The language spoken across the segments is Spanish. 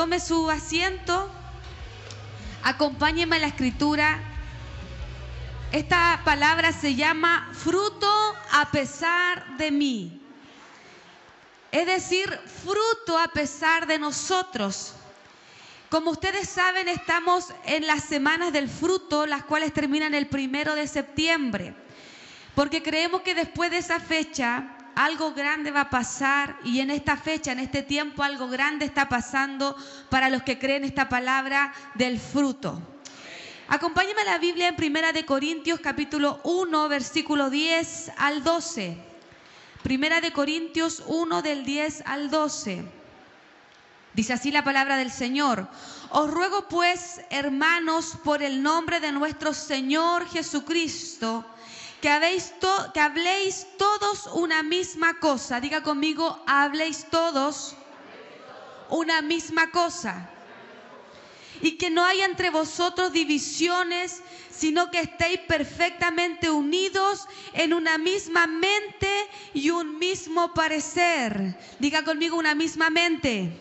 Tome su asiento. Acompáñeme a la escritura. Esta palabra se llama fruto a pesar de mí. Es decir, fruto a pesar de nosotros. Como ustedes saben, estamos en las semanas del fruto, las cuales terminan el primero de septiembre. Porque creemos que después de esa fecha algo grande va a pasar y en esta fecha, en este tiempo, algo grande está pasando para los que creen esta palabra del fruto. Acompáñame a la Biblia en Primera de Corintios capítulo 1, versículo 10 al 12. Primera de Corintios 1 del 10 al 12. Dice así la palabra del Señor. Os ruego pues, hermanos, por el nombre de nuestro Señor Jesucristo, que, habéis que habléis todos una misma cosa. Diga conmigo, habléis todos una misma cosa. Y que no haya entre vosotros divisiones, sino que estéis perfectamente unidos en una misma mente y un mismo parecer. Diga conmigo una misma mente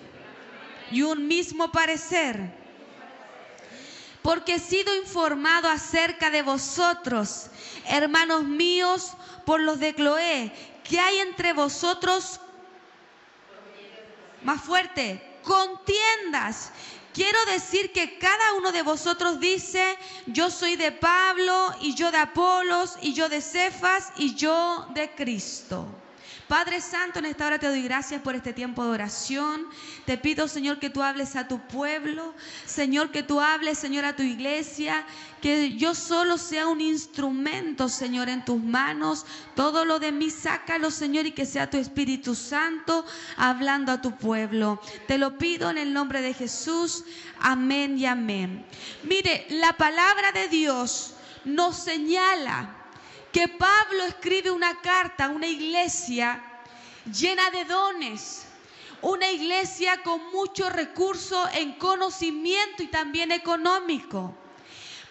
y un mismo parecer porque he sido informado acerca de vosotros, hermanos míos, por los de Cloé, que hay entre vosotros, más fuerte, contiendas. Quiero decir que cada uno de vosotros dice, yo soy de Pablo y yo de Apolos y yo de Cefas y yo de Cristo. Padre Santo, en esta hora te doy gracias por este tiempo de oración. Te pido, Señor, que tú hables a tu pueblo. Señor, que tú hables, Señor, a tu iglesia. Que yo solo sea un instrumento, Señor, en tus manos. Todo lo de mí, sácalo, Señor, y que sea tu Espíritu Santo hablando a tu pueblo. Te lo pido en el nombre de Jesús. Amén y amén. Mire, la palabra de Dios nos señala que Pablo escribe una carta a una iglesia llena de dones, una iglesia con mucho recurso en conocimiento y también económico.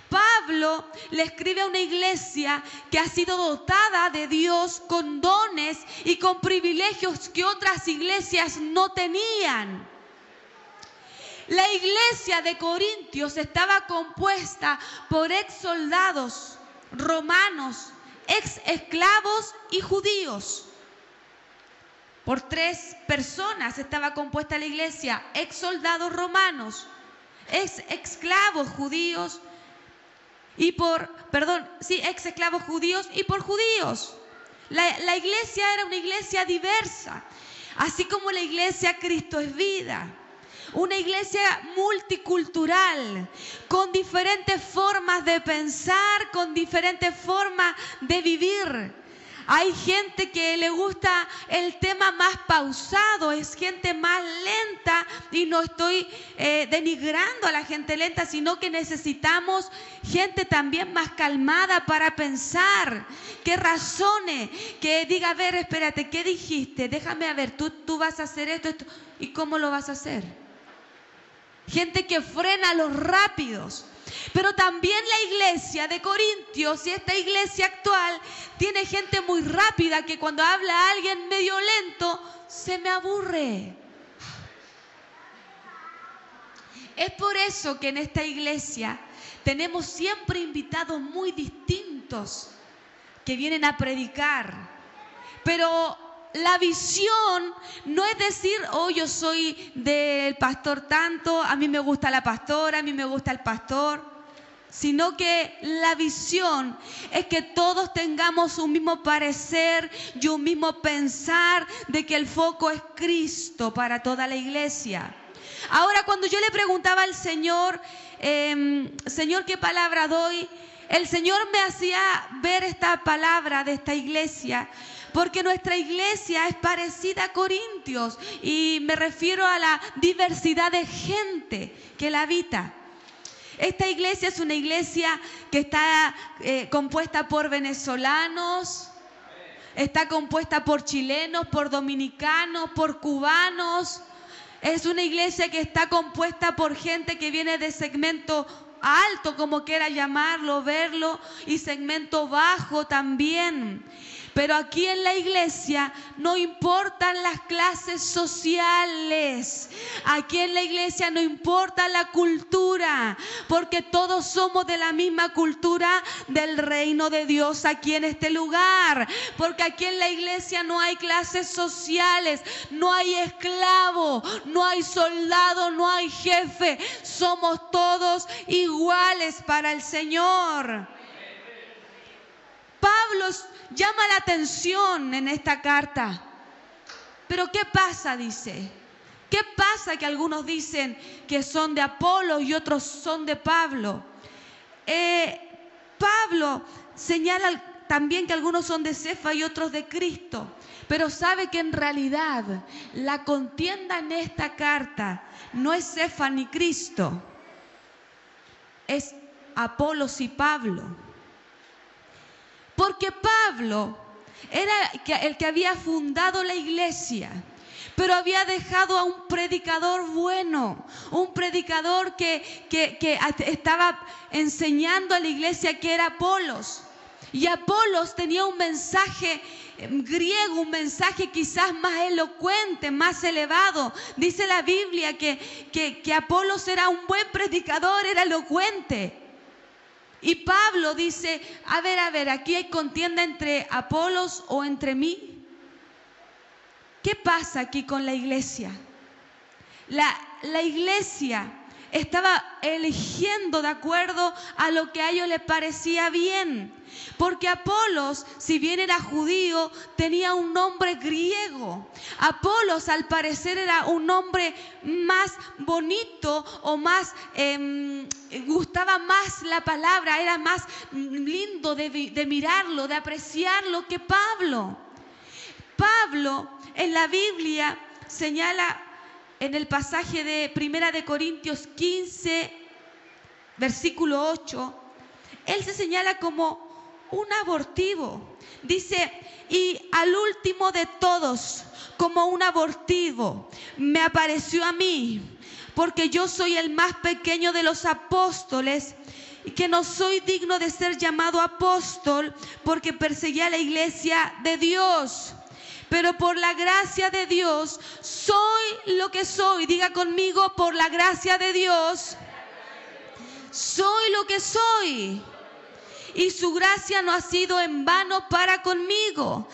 Pablo le escribe a una iglesia que ha sido dotada de Dios con dones y con privilegios que otras iglesias no tenían. La iglesia de Corintios estaba compuesta por ex soldados romanos ex esclavos y judíos. Por tres personas estaba compuesta la iglesia, ex soldados romanos, ex esclavos judíos y por, perdón, sí, ex esclavos judíos y por judíos. La, la iglesia era una iglesia diversa, así como la iglesia Cristo es vida. Una iglesia multicultural, con diferentes formas de pensar, con diferentes formas de vivir. Hay gente que le gusta el tema más pausado, es gente más lenta y no estoy eh, denigrando a la gente lenta, sino que necesitamos gente también más calmada para pensar, que razone, que diga, a ver, espérate, ¿qué dijiste? Déjame a ver, tú, tú vas a hacer esto, esto, ¿y cómo lo vas a hacer? gente que frena a los rápidos. Pero también la iglesia de Corintios y esta iglesia actual tiene gente muy rápida que cuando habla alguien medio lento se me aburre. Es por eso que en esta iglesia tenemos siempre invitados muy distintos que vienen a predicar. Pero la visión no es decir, oh, yo soy del pastor tanto, a mí me gusta la pastora, a mí me gusta el pastor, sino que la visión es que todos tengamos un mismo parecer y un mismo pensar de que el foco es Cristo para toda la iglesia. Ahora, cuando yo le preguntaba al Señor, em, Señor, ¿qué palabra doy? El Señor me hacía ver esta palabra de esta iglesia porque nuestra iglesia es parecida a Corintios y me refiero a la diversidad de gente que la habita. Esta iglesia es una iglesia que está eh, compuesta por venezolanos, está compuesta por chilenos, por dominicanos, por cubanos. Es una iglesia que está compuesta por gente que viene de segmento alto, como quiera llamarlo, verlo, y segmento bajo también. Pero aquí en la iglesia no importan las clases sociales. Aquí en la iglesia no importa la cultura, porque todos somos de la misma cultura del reino de Dios aquí en este lugar. Porque aquí en la iglesia no hay clases sociales, no hay esclavo, no hay soldado, no hay jefe. Somos todos iguales para el Señor. Pablo llama la atención en esta carta. Pero ¿qué pasa? Dice. ¿Qué pasa que algunos dicen que son de Apolo y otros son de Pablo? Eh, Pablo señala también que algunos son de Cefa y otros de Cristo, pero sabe que en realidad la contienda en esta carta no es Cefa ni Cristo, es Apolos y Pablo. Porque Pablo era el que había fundado la iglesia, pero había dejado a un predicador bueno, un predicador que, que, estaba enseñando a la iglesia que era Apolos. Y Apolos tenía un mensaje em, griego, un mensaje quizás más elocuente, más elevado. Dice la Biblia que, que, que Apolos era un buen predicador, era elocuente. Y Pablo dice, a ver, a ver, aquí hay contienda entre Apolos o entre mí. ¿Qué pasa aquí con la iglesia? La, la iglesia estaba eligiendo de acuerdo a lo que a ellos les parecía bien. Porque Apolos, si bien era judío, tenía un nombre griego. Apolos al parecer era un nombre más bonito o más, em, gustaba más la palabra, era más lindo de, de mirarlo, de apreciarlo que Pablo. Pablo en la Biblia señala en el pasaje de Primera de Corintios 15, versículo 8, él se señala como un abortivo. Dice, y al último de todos, como un abortivo, me apareció a mí, porque yo soy el más pequeño de los apóstoles y que no soy digno de ser llamado apóstol porque perseguí a la iglesia de Dios. Pero por la gracia de Dios soy lo que soy. Diga conmigo, por la gracia de Dios soy lo que soy. Y su gracia no ha sido en vano para conmigo.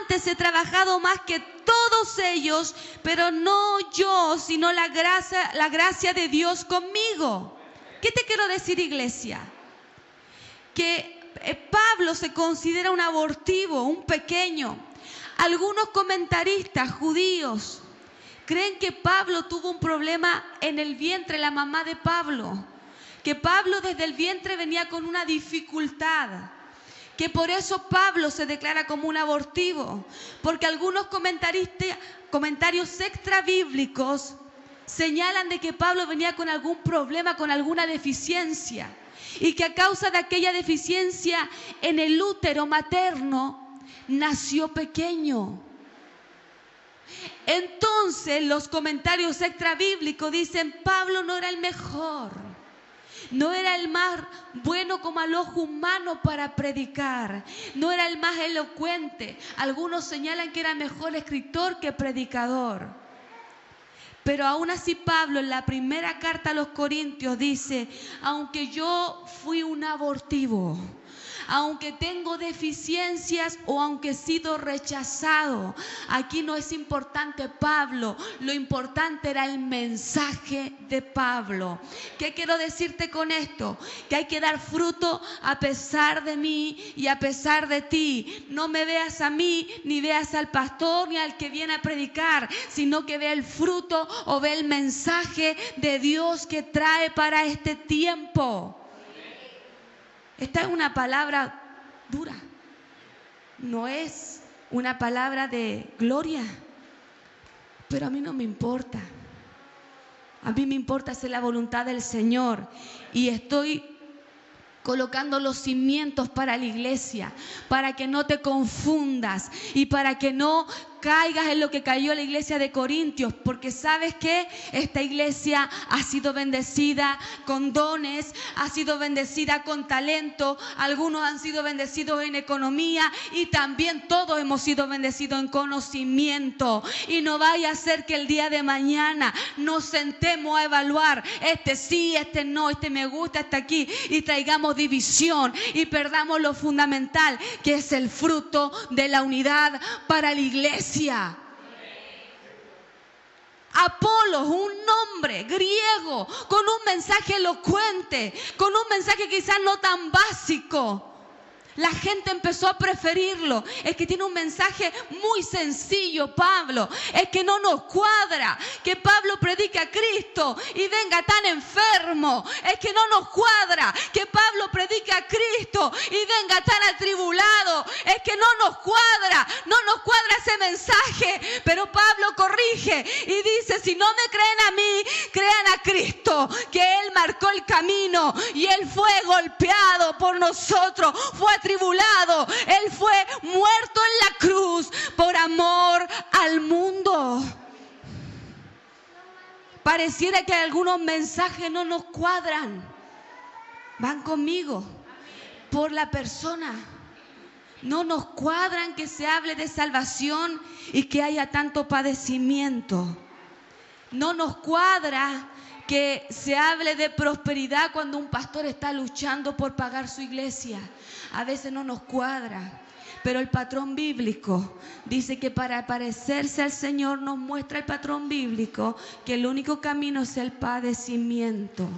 Antes he trabajado más que todos ellos, pero no yo, sino la gracia, la gracia de Dios conmigo. ¿Qué te quiero decir, iglesia? Que eh, Pablo se considera un abortivo, un pequeño. Algunos comentaristas judíos creen que Pablo tuvo un problema en el vientre, la mamá de Pablo, que Pablo desde el vientre venía con una dificultad, que por eso Pablo se declara como un abortivo, porque algunos comentarios extra bíblicos señalan de que Pablo venía con algún problema, con alguna deficiencia, y que a causa de aquella deficiencia en el útero materno, nació pequeño. Entonces los comentarios extra bíblicos dicen, Pablo no era el mejor, no era el más bueno como al ojo humano para predicar, no era el más elocuente. Algunos señalan que era mejor escritor que predicador. Pero aún así Pablo en la primera carta a los Corintios dice, aunque yo fui un abortivo, aunque tengo deficiencias o aunque he sido rechazado. Aquí no es importante Pablo, lo importante era el mensaje de Pablo. ¿Qué quiero decirte con esto? Que hay que dar fruto a pesar de mí y a pesar de ti. No me veas a mí, ni veas al pastor, ni al que viene a predicar, sino que vea el fruto o ve el mensaje de Dios que trae para este tiempo. Esta es una palabra dura, no es una palabra de gloria, pero a mí no me importa. A mí me importa hacer la voluntad del Señor. Y estoy colocando los cimientos para la iglesia, para que no te confundas y para que no caigas en lo que cayó la iglesia de Corintios, porque sabes que esta iglesia ha sido bendecida con dones, ha sido bendecida con talento, algunos han sido bendecidos en economía y también todos hemos sido bendecidos en conocimiento. Y no vaya a ser que el día de mañana nos sentemos a evaluar, este sí, este no, este me gusta, este aquí, y traigamos división y perdamos lo fundamental, que es el fruto de la unidad para la iglesia. Apolos, un nombre griego, con un mensaje elocuente, con un mensaje quizás no tan básico. La gente empezó a preferirlo. Es que tiene un mensaje muy sencillo, Pablo. Es que no nos cuadra que Pablo predique a Cristo y venga tan enfermo. Es que no nos cuadra que Pablo predique a Cristo y venga tan atribulado. Es que no nos cuadra, no nos cuadra ese mensaje. Pero Pablo corrige y dice, si no me creen a mí, crean a Cristo, que Él marcó el camino y Él fue golpeado por nosotros. Fue tribulado, Él fue muerto en la cruz por amor al mundo. Pareciera que algunos mensajes no nos cuadran. Van conmigo por la persona. No nos cuadran que se hable de salvación y que haya tanto padecimiento. No nos cuadra que se hable de prosperidad cuando un pastor está luchando por pagar su iglesia. A veces no nos cuadra. Pero el patrón bíblico dice que para parecerse al Señor nos muestra el patrón bíblico que el único camino es el padecimiento.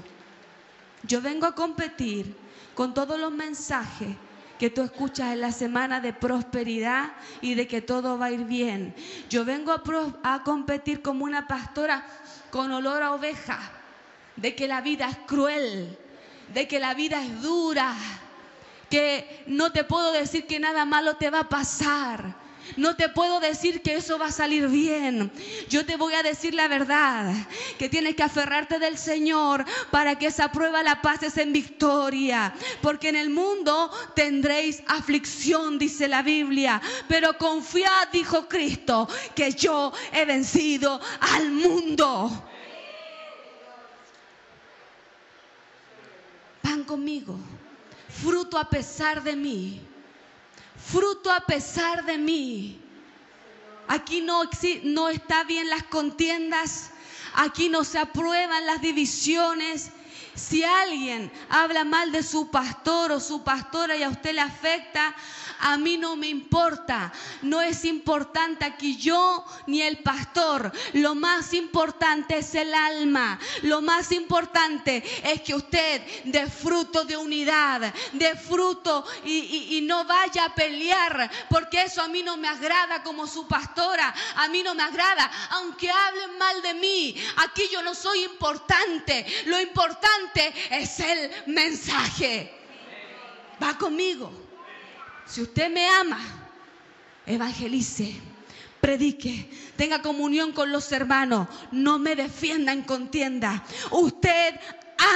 Yo vengo a competir con todos los mensajes que tú escuchas en la semana de prosperidad y de que todo va a ir bien. Yo vengo a, a competir como una pastora con olor a oveja, de que la vida es cruel, de que la vida es dura, que no te puedo decir que nada malo te va a pasar. No te puedo decir que eso va a salir bien. Yo te voy a decir la verdad, que tienes que aferrarte del Señor para que esa prueba la pases en victoria. Porque en el mundo tendréis aflicción, dice la Biblia. Pero confiad, dijo Cristo, que yo he vencido al mundo. Van conmigo. Fruto a pesar de mí. Fruto a pesar de mí. Aquí no, no está bien las contiendas. Aquí no se aprueban las divisiones. Si alguien habla mal de su pastor o su pastora y a usted le afecta, a mí no me importa. No es importante aquí yo ni el pastor. Lo más importante es el alma. Lo más importante es que usted dé fruto de unidad, dé fruto y, y no vaya a pelear, porque eso a mí no me agrada como su pastora. A mí no me agrada, aunque hablen mal de mí. Aquí yo no soy importante. Lo importante es el mensaje. Va conmigo. Si usted me ama, evangelice, predique, tenga comunión con los hermanos, no me defienda en contienda. Usted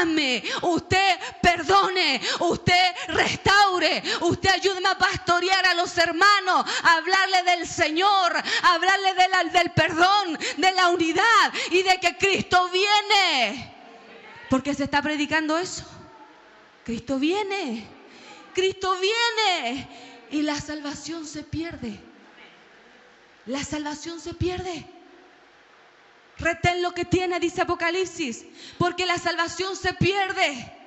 ame, usted perdone, usted restaure, usted ayúdeme a pastorear a los hermanos, a hablarle del Señor, a hablarle del perdón, de la unidad y de que Cristo viene. Porque se está predicando eso. Cristo viene. Cristo viene y la salvación se pierde. La salvación se pierde. Retén lo que tiene, dice Apocalipsis, porque la salvación se pierde.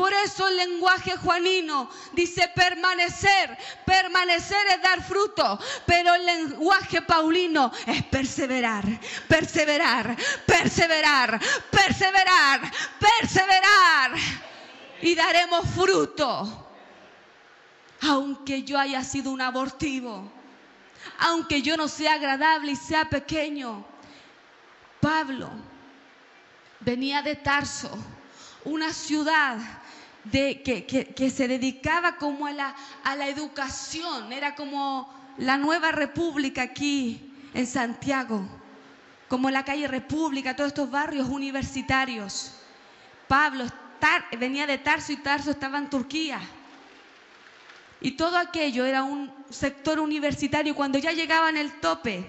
Por eso el lenguaje juanino dice permanecer. Permanecer es dar fruto, pero el lenguaje paulino es perseverar, perseverar, perseverar, perseverar, perseverar y daremos fruto. Aunque yo haya sido un abortivo, aunque yo no sea agradable y sea pequeño. Pablo venía de Tarso, una ciudad de, que, se dedicaba como a la, a la educación, era como la nueva república aquí en Santiago, como la calle República, todos estos barrios universitarios. Pablo venía de Tarso y Tarso estaba en Turquía. Y todo aquello era un sector universitario. Cuando ya llegaban el tope,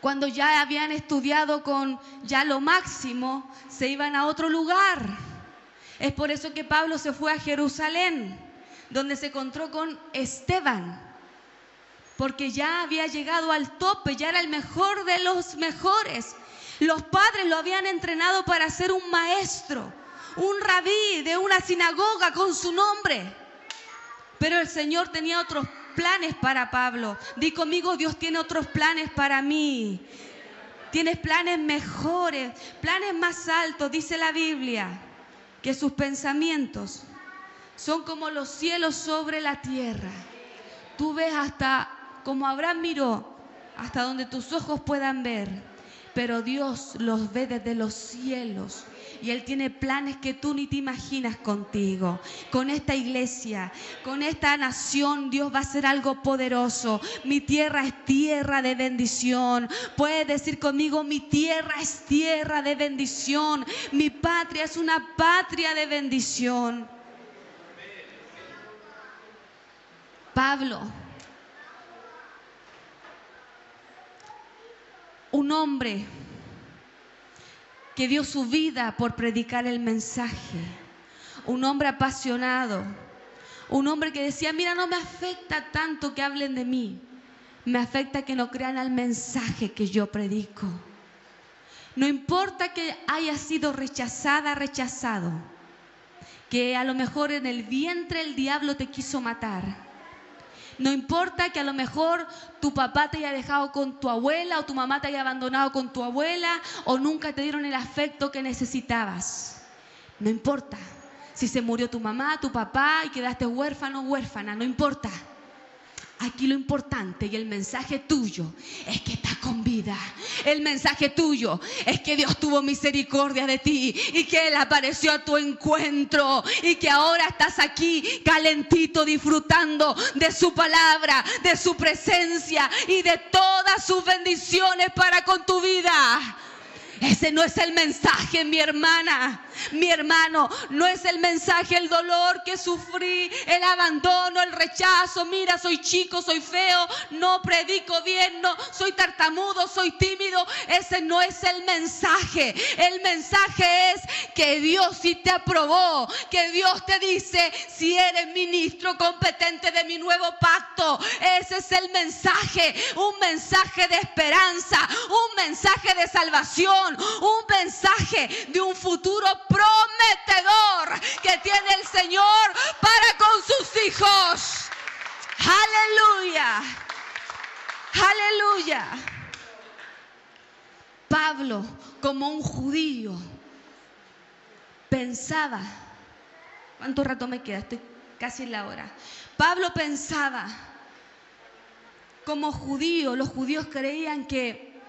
cuando ya habían estudiado con ya lo máximo, se iban a otro lugar. Es por eso que Pablo se fue a Jerusalén, donde se encontró con Esteban, porque ya había llegado al tope, ya era el mejor de los mejores. Los padres lo habían entrenado para ser un maestro, un rabí de una sinagoga con su nombre. Pero el Señor tenía otros planes para Pablo. Di conmigo, Dios tiene otros planes para mí. Tienes planes mejores, planes más altos, dice la Biblia, que sus pensamientos son como los cielos sobre la tierra. Tú ves hasta como Abraham miró, hasta donde tus ojos puedan ver, pero Dios los ve desde los cielos y Él tiene planes que tú ni te imaginas contigo, con esta iglesia, con esta nación. Dios va a hacer algo poderoso. Mi tierra es tierra de bendición. Puedes decir conmigo, mi tierra es tierra de bendición. Mi patria es una patria de bendición. Pablo, un hombre que dio su vida por predicar el mensaje. Un hombre apasionado. Un hombre que decía, mira, no me afecta tanto que hablen de mí. Me afecta que no crean al mensaje que yo predico. No importa que haya sido rechazada, rechazado. Que a lo mejor en el vientre el diablo te quiso matar no importa que a lo mejor tu papá te haya dejado con tu abuela o tu mamá te haya abandonado con tu abuela o nunca te dieron el afecto que necesitabas. No importa si se murió tu mamá, tu papá y quedaste huérfano o huérfana, no importa. Aquí lo importante y el mensaje tuyo es que estás con vida. El mensaje tuyo es que Dios tuvo misericordia de ti y que Él apareció a tu encuentro y que ahora estás aquí calentito disfrutando de su palabra, de su presencia y de todas sus bendiciones para con tu vida. Ese no es el mensaje, mi hermana, mi hermano. No es el mensaje, el dolor que sufrí, el abandono, el rechazo. Mira, soy chico, soy feo, no predico bien, no, soy tartamudo, soy tímido. Ese no es el mensaje. El mensaje es que Dios sí te aprobó, que Dios te dice si eres ministro competente de mi nuevo pacto. Ese es el mensaje, un mensaje de esperanza, un mensaje de salvación un mensaje de un futuro prometedor que tiene el Señor para con sus hijos. Aleluya. Aleluya. Pablo, como un judío, pensaba, ¿cuánto rato me queda? Estoy casi en la hora. Pablo pensaba, como judío, los judíos creían que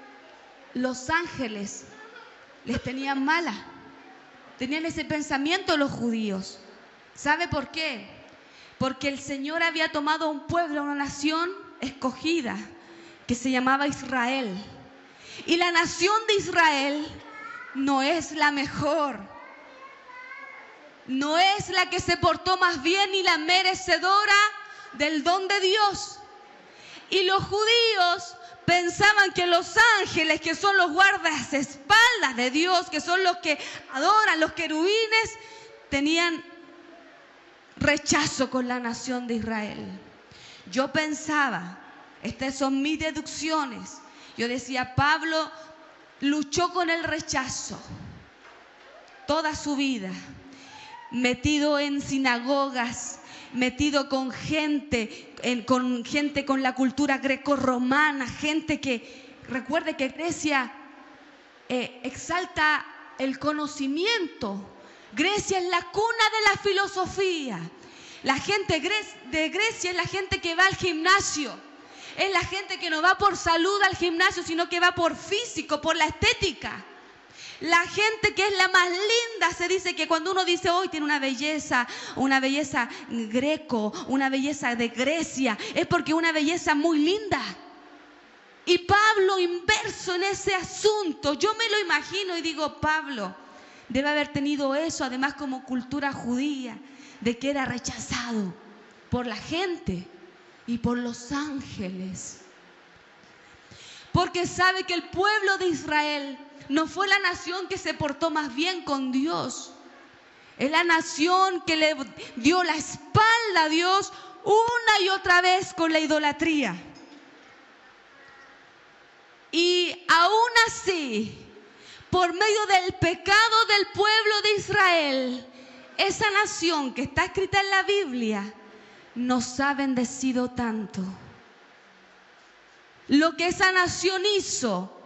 los ángeles les tenían mala. Tenían ese pensamiento los judíos. ¿Sabe por qué? Porque el Señor había tomado un pueblo, una nación escogida, que se llamaba Israel. Y la nación de Israel no es la mejor. No es la que se portó más bien ni la merecedora del don de Dios. Y los judíos pensaban que los ángeles, que son los guardas espaldas de Dios, que son los que adoran, los querubines, tenían rechazo con la nación de Israel. Yo pensaba, estas son mis deducciones, yo decía, Pablo luchó con el rechazo toda su vida, metido en sinagogas, metido con gente, con gente con la cultura greco-romana, gente que recuerde que Grecia eh, exalta el conocimiento. Grecia es la cuna de la filosofía. La gente de Grecia es la gente que va al gimnasio. Es la gente que no va por salud al gimnasio, sino que va por físico, por la estética. La gente que es la más linda se dice que cuando uno dice hoy tiene una belleza, una belleza greco, una belleza de Grecia, es porque una belleza muy linda. Y Pablo inverso en ese asunto, yo me lo imagino y digo, Pablo debe haber tenido eso, además como cultura judía, de que era rechazado. por la gente y por los ángeles. Porque sabe que el pueblo de Israel no fue la nación que se portó más bien con Dios. Es la nación que le dio la espalda a Dios una y otra vez con la idolatría. Y aún así, por medio del pecado del pueblo de Israel, esa nación que está escrita en la Biblia nos ha bendecido tanto. Lo que esa nación hizo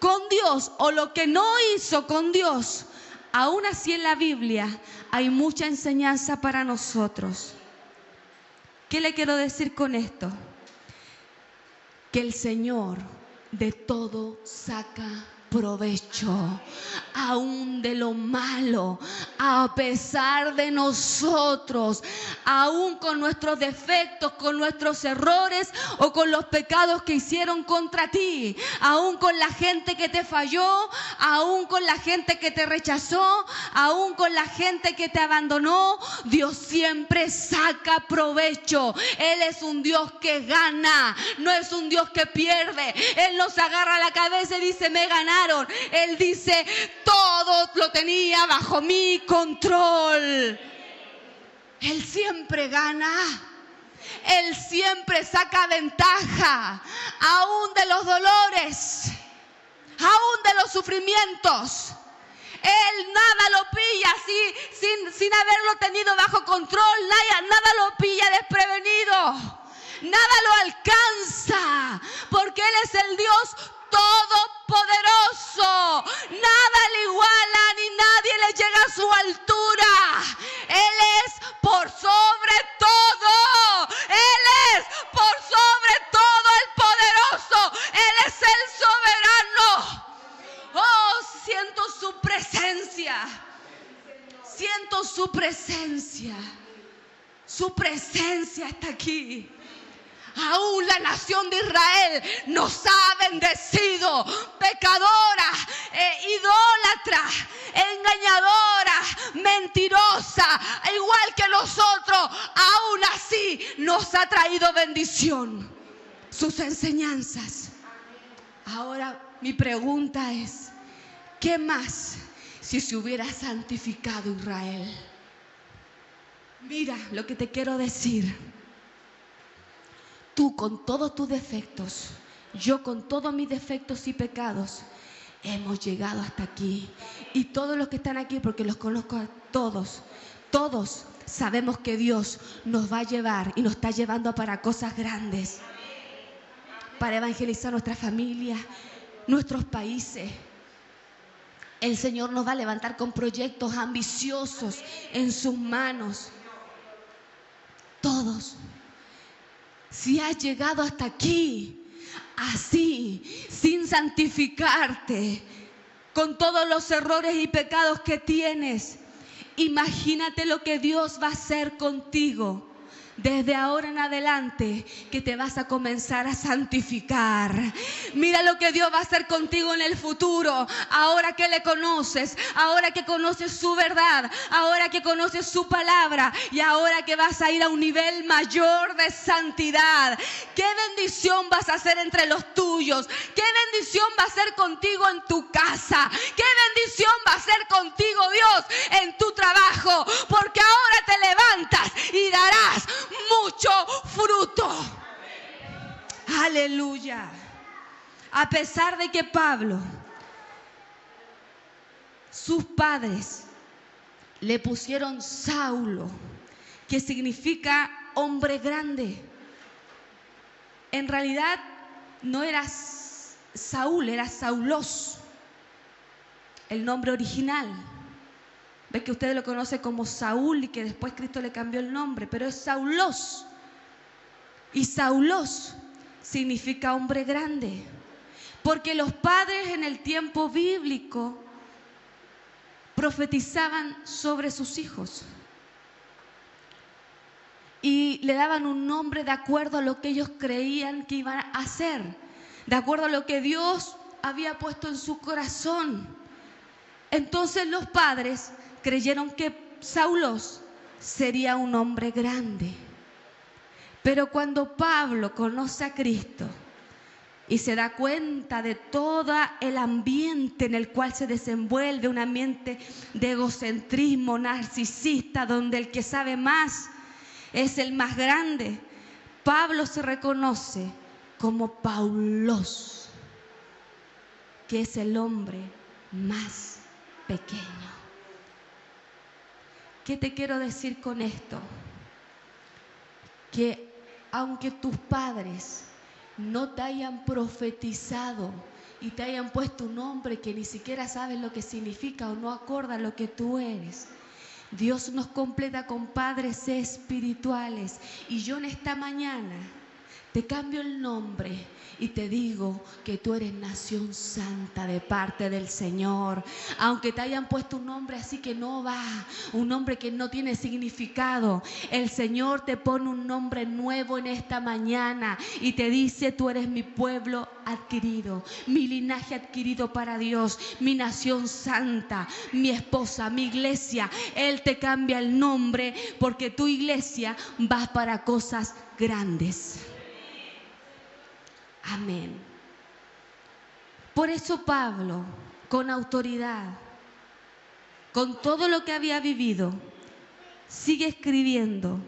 con Dios o lo que no hizo con Dios, aún así en la Biblia hay mucha enseñanza para nosotros. ¿Qué le quiero decir con esto? Que el Señor de todo saca provecho aún de lo malo, a pesar de nosotros, aún con nuestros defectos, con nuestros errores o con los pecados que hicieron contra ti, aún con la gente que te falló, aún con la gente que te rechazó, aún con la gente que te abandonó, Dios siempre saca provecho. Él es un Dios que gana, no es un Dios que pierde. Él nos agarra la cabeza y dice, me él dice, todo lo tenía bajo mi control. Él siempre gana. Él siempre saca ventaja, aún de los dolores, aún de los sufrimientos. Él nada lo pilla así, sin, sin haberlo tenido bajo control, nada, nada lo pilla desprevenido nada lo alcanza, porque Él es el Dios todopoderoso. Nada le iguala ni nadie le llega a su altura. Él es por sobre todo. Él es por sobre todo el poderoso. Él es el soberano. Oh, siento su presencia. Siento su presencia. Su presencia está aquí. Aún la nación de Israel nos ha bendecido. Pecadora, eh, idólatra, engañadora, mentirosa, igual que nosotros, aún así nos ha traído bendición. Sus enseñanzas. Ahora mi pregunta es, ¿qué más si se hubiera santificado Israel? Mira lo que te quiero decir tú con todos tus defectos, yo con todos mis defectos y pecados, hemos llegado hasta aquí. Y todos los que están aquí, porque los conozco a todos, todos sabemos que Dios nos va a llevar y nos está llevando para cosas grandes, para evangelizar nuestra familia, nuestros países. El Señor nos va a levantar con proyectos ambiciosos en sus manos. Todos si has llegado hasta aquí, así, sin santificarte, con todos los errores y pecados que tienes, imagínate lo que Dios va a hacer contigo desde ahora en adelante que te vas a comenzar a santificar. Mira lo que Dios va a hacer contigo en el futuro, ahora que le conoces, ahora que conoces su verdad, ahora que conoces su palabra y ahora que vas a ir a un nivel mayor de santidad. ¿Qué bendición vas a hacer entre los tuyos? ¿Qué bendición va a ser contigo en tu casa? ¿Qué bendición va a ser contigo Dios en tu trabajo? Porque ahora te levantas y darás mucho fruto. Aleluya. A pesar de que Pablo, sus padres le pusieron Saulo, que significa hombre grande. En realidad no era Saúl, era Saulos, el nombre original. Ve que usted lo conoce como Saúl y que después Cristo le cambió el nombre, pero es Saulos. Y Saulos significa hombre grande. Porque los padres en el tiempo bíblico profetizaban sobre sus hijos. Y le daban un nombre de acuerdo a lo que ellos creían que iban a hacer, de acuerdo a lo que Dios había puesto en su corazón. Entonces los padres creyeron que Saulos sería un hombre grande. Pero cuando Pablo conoce a Cristo y se da cuenta de todo el ambiente en el cual se desenvuelve, un ambiente de egocentrismo narcisista, donde el que sabe más es el más grande, Pablo se reconoce como Paulos, que es el hombre más pequeño. ¿Qué te quiero decir con esto? Que aunque tus padres no te hayan profetizado y te hayan puesto un nombre que ni siquiera sabes lo que significa o no acorda lo que tú eres, Dios nos completa con padres espirituales. Y yo en esta mañana te cambio el nombre y te digo que tú eres nación santa de parte del Señor. Aunque te hayan puesto un nombre así que no va, un nombre que no tiene significado, el Señor te pone un nombre nuevo en esta mañana y te dice, tú eres mi pueblo adquirido, mi linaje adquirido para Dios, mi nación santa, mi esposa, mi iglesia. Él te cambia el nombre porque tu iglesia va para cosas grandes. Amén. Por eso Pablo, con autoridad, con todo lo que había vivido, sigue escribiendo.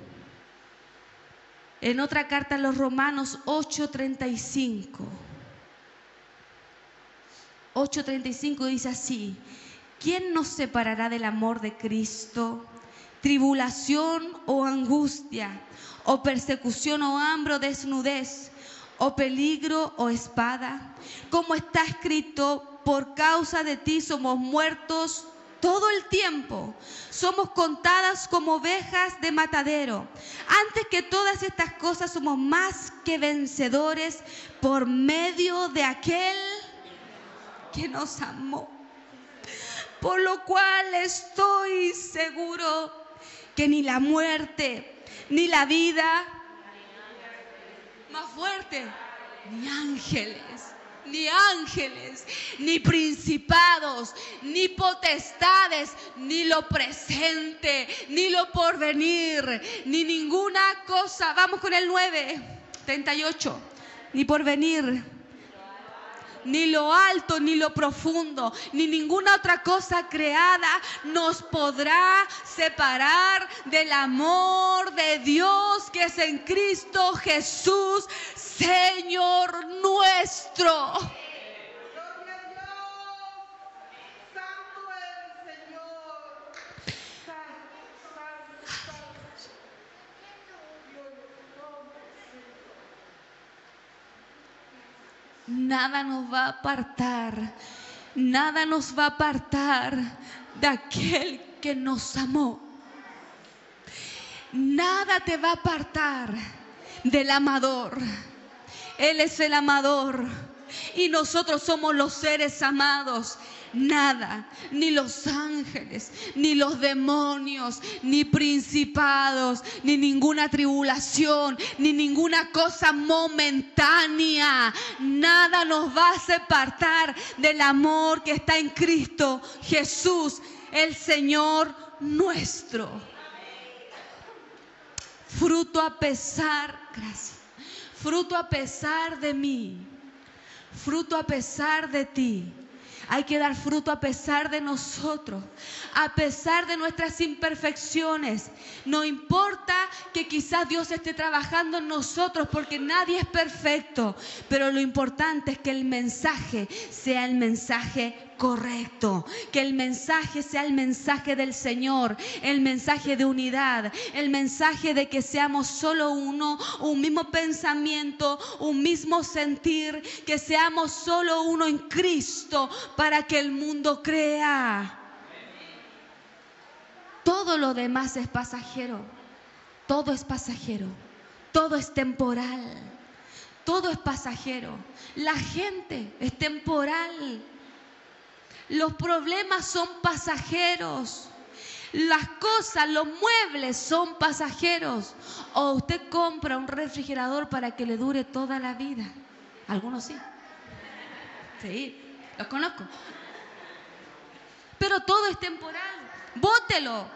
En otra carta a los Romanos 8:35. 8:35 dice así, ¿quién nos separará del amor de Cristo? Tribulación o angustia, o persecución o hambre o desnudez o peligro o espada. Como está escrito, por causa de ti somos muertos todo el tiempo. Somos contadas como ovejas de matadero. Antes que todas estas cosas somos más que vencedores por medio de aquel que nos amó. Por lo cual estoy seguro que ni la muerte, ni la vida, más fuerte. Ni ángeles, ni ángeles, ni principados, ni potestades, ni lo presente, ni lo porvenir, ni ninguna cosa. Vamos con el 9, 38. Ni porvenir ni lo alto, ni lo profundo, ni ninguna otra cosa creada nos podrá separar del amor de Dios que es en Cristo Jesús, Señor nuestro. Nada nos va a apartar, nada nos va a apartar de aquel que nos amó. Nada te va a apartar del amador. Él es el amador y nosotros somos los seres amados nada, ni los ángeles, ni los demonios, ni principados, ni ninguna tribulación, ni ninguna cosa momentánea. Nada nos va a separar del amor que está en Cristo Jesús, el Señor nuestro. Fruto a pesar, gracias. Fruto a pesar de mí. Fruto a pesar de ti hay que dar fruto a pesar de nosotros, a pesar de nuestras imperfecciones. No importa que quizás Dios esté trabajando en nosotros porque nadie es perfecto, pero lo importante es que el mensaje sea el mensaje correcto, que el mensaje sea el mensaje del Señor, el mensaje de unidad, el mensaje de que seamos solo uno, un mismo pensamiento, un mismo sentir, que seamos solo uno en Cristo para que el mundo crea. Todo lo demás es pasajero, todo es pasajero, todo es temporal, todo es pasajero. La gente es temporal. Los problemas son pasajeros. Las cosas, los muebles son pasajeros. O usted compra un refrigerador para que le dure toda la vida. Algunos sí. Sí, los conozco. Pero todo es temporal. Bótelo.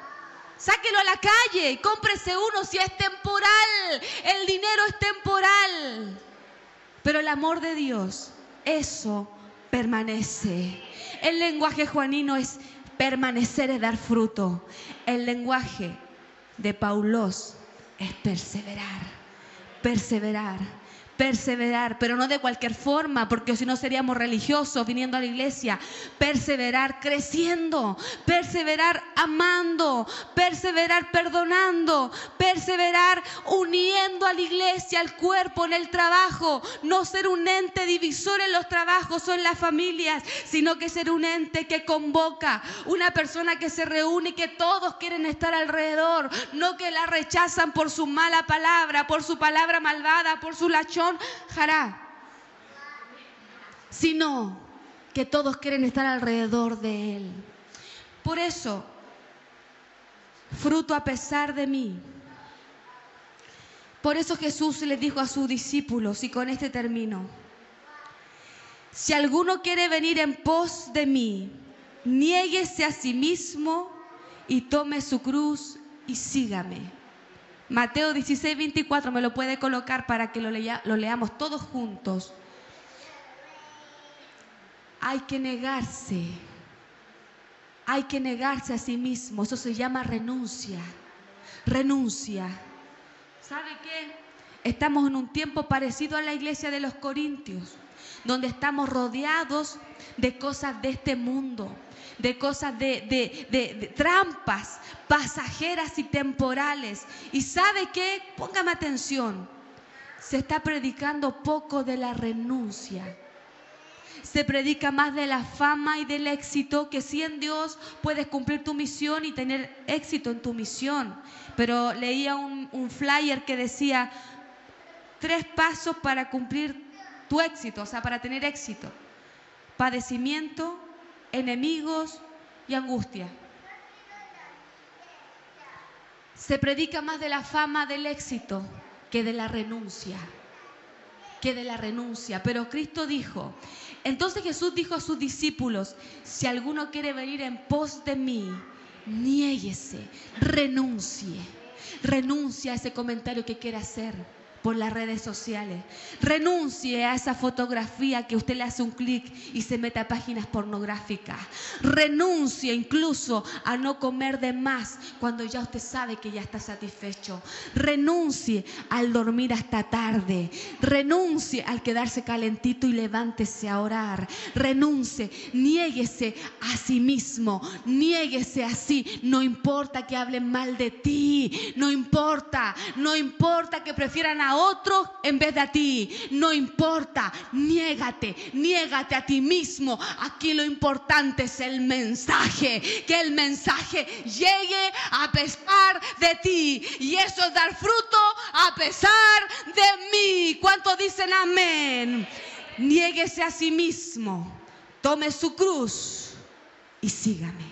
Sáquelo a la calle y cómprese uno si es temporal. El dinero es temporal. Pero el amor de Dios, eso permanece. El lenguaje juanino es permanecer es dar fruto. El lenguaje de Paulos es perseverar, perseverar perseverar, pero no de cualquier forma, porque si no seríamos religiosos viniendo a la iglesia, perseverar creciendo, perseverar amando, perseverar perdonando, perseverar uniendo a la iglesia, al cuerpo, en el trabajo, no ser un ente divisor en los trabajos o en las familias, sino que ser un ente que convoca, una persona que se reúne y que todos quieren estar alrededor, no que la rechazan por su mala palabra, por su palabra malvada, por su lachón Jará, sino que todos quieren estar alrededor de Él. Por eso, fruto a pesar de mí. Por eso Jesús le dijo a sus discípulos, y con este término, si alguno quiere venir en pos de mí, niéguese a sí mismo y tome su cruz y sígame. Mateo 16, 24 me lo puede colocar para que lo, lo leamos todos juntos. Hay que negarse. Hay que negarse a sí mismo. Eso se llama renuncia. Renuncia. ¿Sabe qué? Estamos en un tiempo parecido a la iglesia de los Corintios, donde estamos rodeados de cosas de este mundo de cosas de, trampas pasajeras y temporales. ¿Y sabe qué? Póngame atención. Se está predicando poco de la renuncia. Se predica más de la fama y del éxito, que si en Dios puedes cumplir tu misión y tener éxito en tu misión. Pero leía un, un flyer que decía, tres pasos para cumplir tu éxito, o sea, para tener éxito. Padecimiento, enemigos y angustia. Se predica más de la fama del éxito que de la renuncia, que de la renuncia. Pero Cristo dijo, entonces Jesús dijo a sus discípulos, si alguno quiere venir en pos de mí, niéguese, renuncie, renuncie a ese comentario que quiere hacer por las redes sociales. Renuncie a esa fotografía que usted le hace un clic y se mete a páginas pornográficas. Renuncie incluso a no comer de más cuando ya usted sabe que ya está satisfecho. Renuncie al dormir hasta tarde. Renuncie al quedarse calentito y levántese a orar. Renuncie, niéguese a sí mismo. Niéguese así. No importa que hablen mal de ti. No importa. No importa que prefieran otro en vez de a ti. No importa, niégate, niégate a ti mismo. Aquí lo importante es el mensaje, que el mensaje llegue a pesar de ti. Y eso es dar fruto a pesar de mí. ¿Cuántos dicen amén? Niéguese a sí mismo, tome su cruz y sígame.